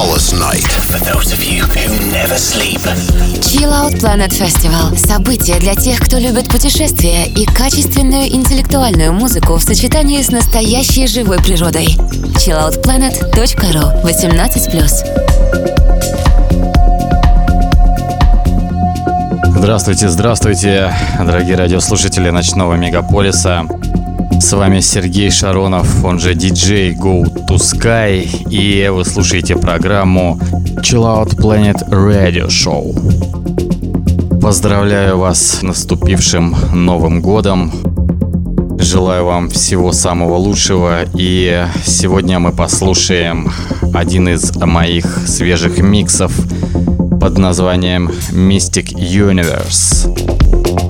flawless night. For those of you who never sleep. Chill Out Planet Festival – событие для тех, кто любит путешествия и качественную интеллектуальную музыку в сочетании с настоящей живой природой. chilloutplanet.ru 18+. Здравствуйте, здравствуйте, дорогие радиослушатели ночного мегаполиса. С вами Сергей Шаронов, он же DJ Go to Sky, и вы слушаете программу Chill Out Planet Radio Show. Поздравляю вас с наступившим Новым Годом. Желаю вам всего самого лучшего. И сегодня мы послушаем один из моих свежих миксов под названием Mystic Universe.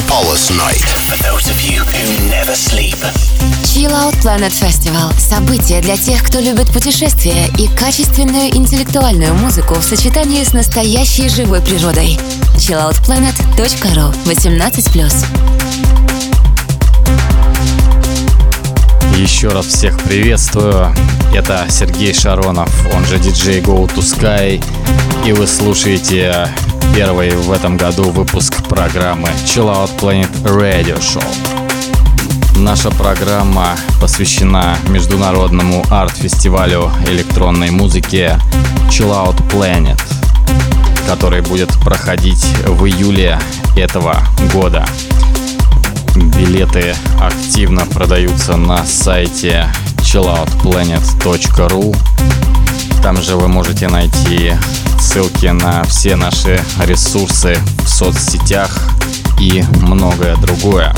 Dance Night. For those of you who never sleep. Chill Out Planet Festival – событие для тех, кто любит путешествия и качественную интеллектуальную музыку в сочетании с настоящей живой природой. chilloutplanet.ru 18+. Еще раз всех приветствую. Это Сергей Шаронов, он же DJ Go to Sky. И вы слушаете первый в этом году выпуск программы Chill Out Planet Radio Show. Наша программа посвящена международному арт-фестивалю электронной музыки Chill Out Planet, который будет проходить в июле этого года. Билеты активно продаются на сайте chilloutplanet.ru. Там же вы можете найти ссылки на все наши ресурсы в соцсетях и многое другое.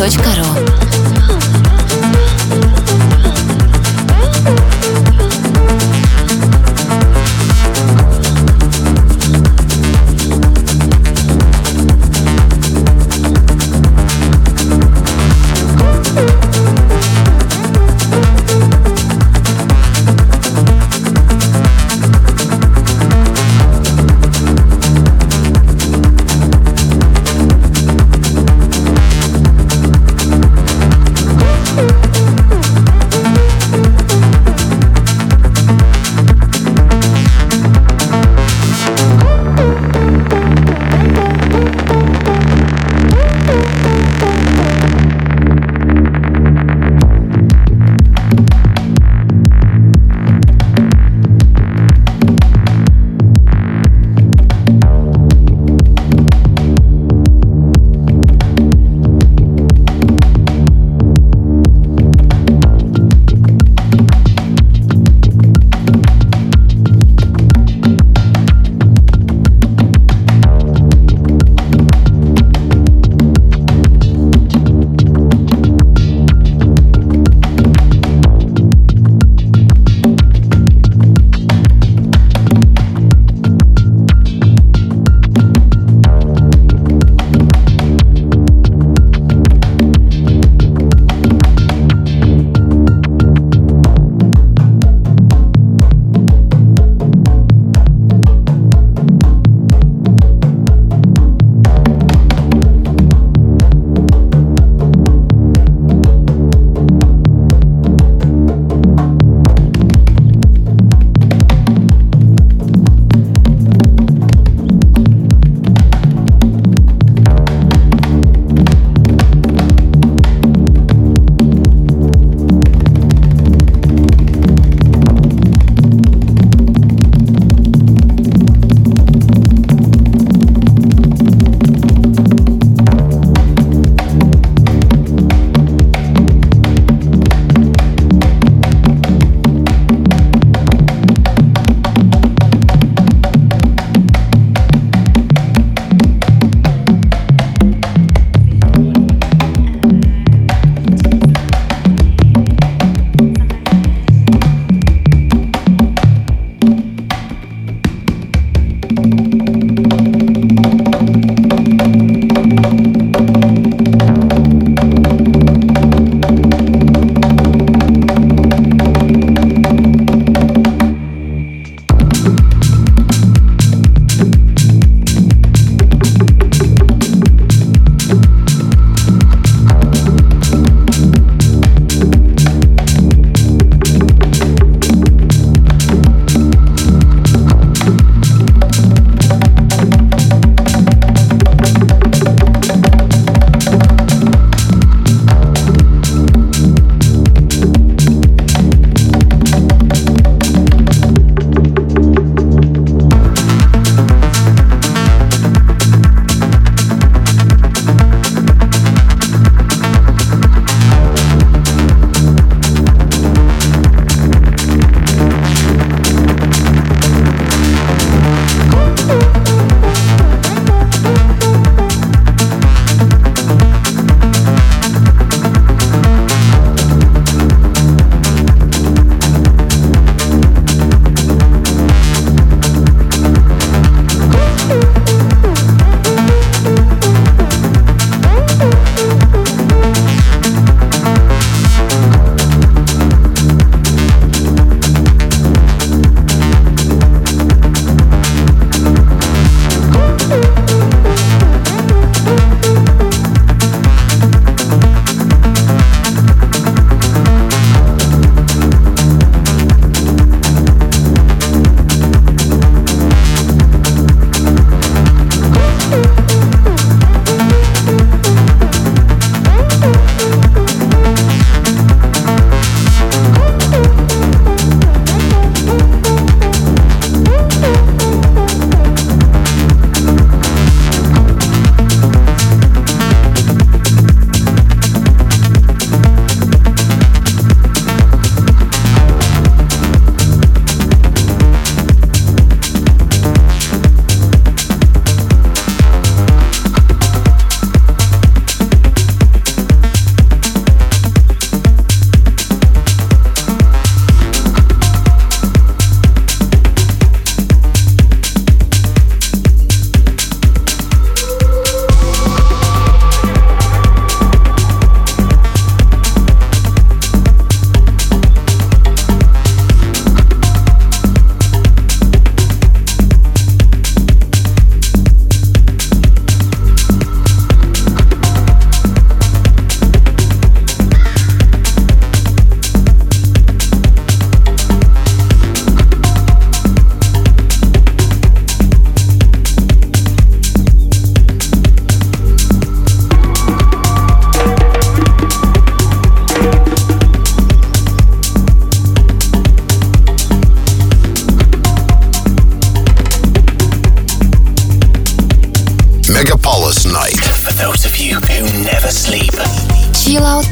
chilloutplanet.ru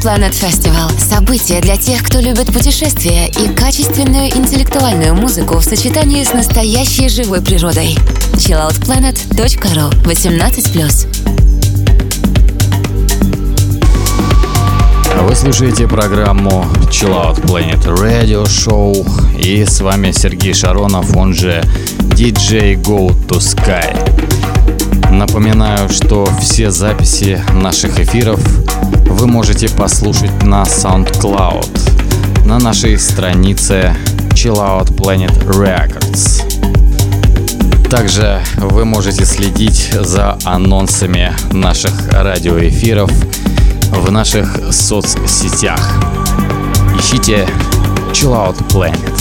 Planet Festival – событие для тех, кто любит путешествия и качественную интеллектуальную музыку в сочетании с настоящей живой природой. chilloutplanet.ru 18+. Вы слушаете программу Chill Out Planet Radio Show и с вами Сергей Шаронов, он же DJ Go to Sky. Напоминаю, что все записи наших эфиров вы можете послушать на SoundCloud на нашей странице Chill Out Planet Records. Также вы можете следить за анонсами наших радиоэфиров в наших соцсетях. Ищите Chill Out Planet.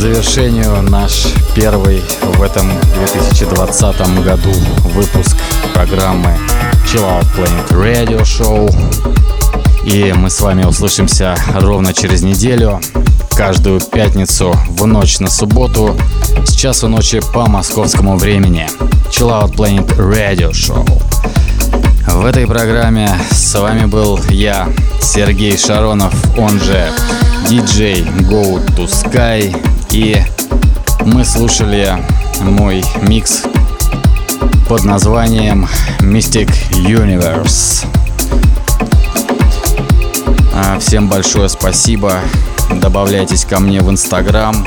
Завершению наш первый в этом 2020 году выпуск программы Chill Out Planet Radio Show. И мы с вами услышимся ровно через неделю, каждую пятницу в ночь на субботу с часу ночи по московскому времени. Chill Out Planet Radio Show. В этой программе с вами был я, Сергей Шаронов, он же DJ Go to Sky. И мы слушали мой микс под названием Mystic Universe. А, всем большое спасибо. Добавляйтесь ко мне в Инстаграм.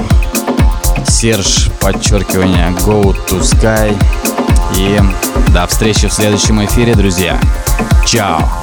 Серж, подчеркивание, Go to Sky. И до встречи в следующем эфире, друзья. Чао!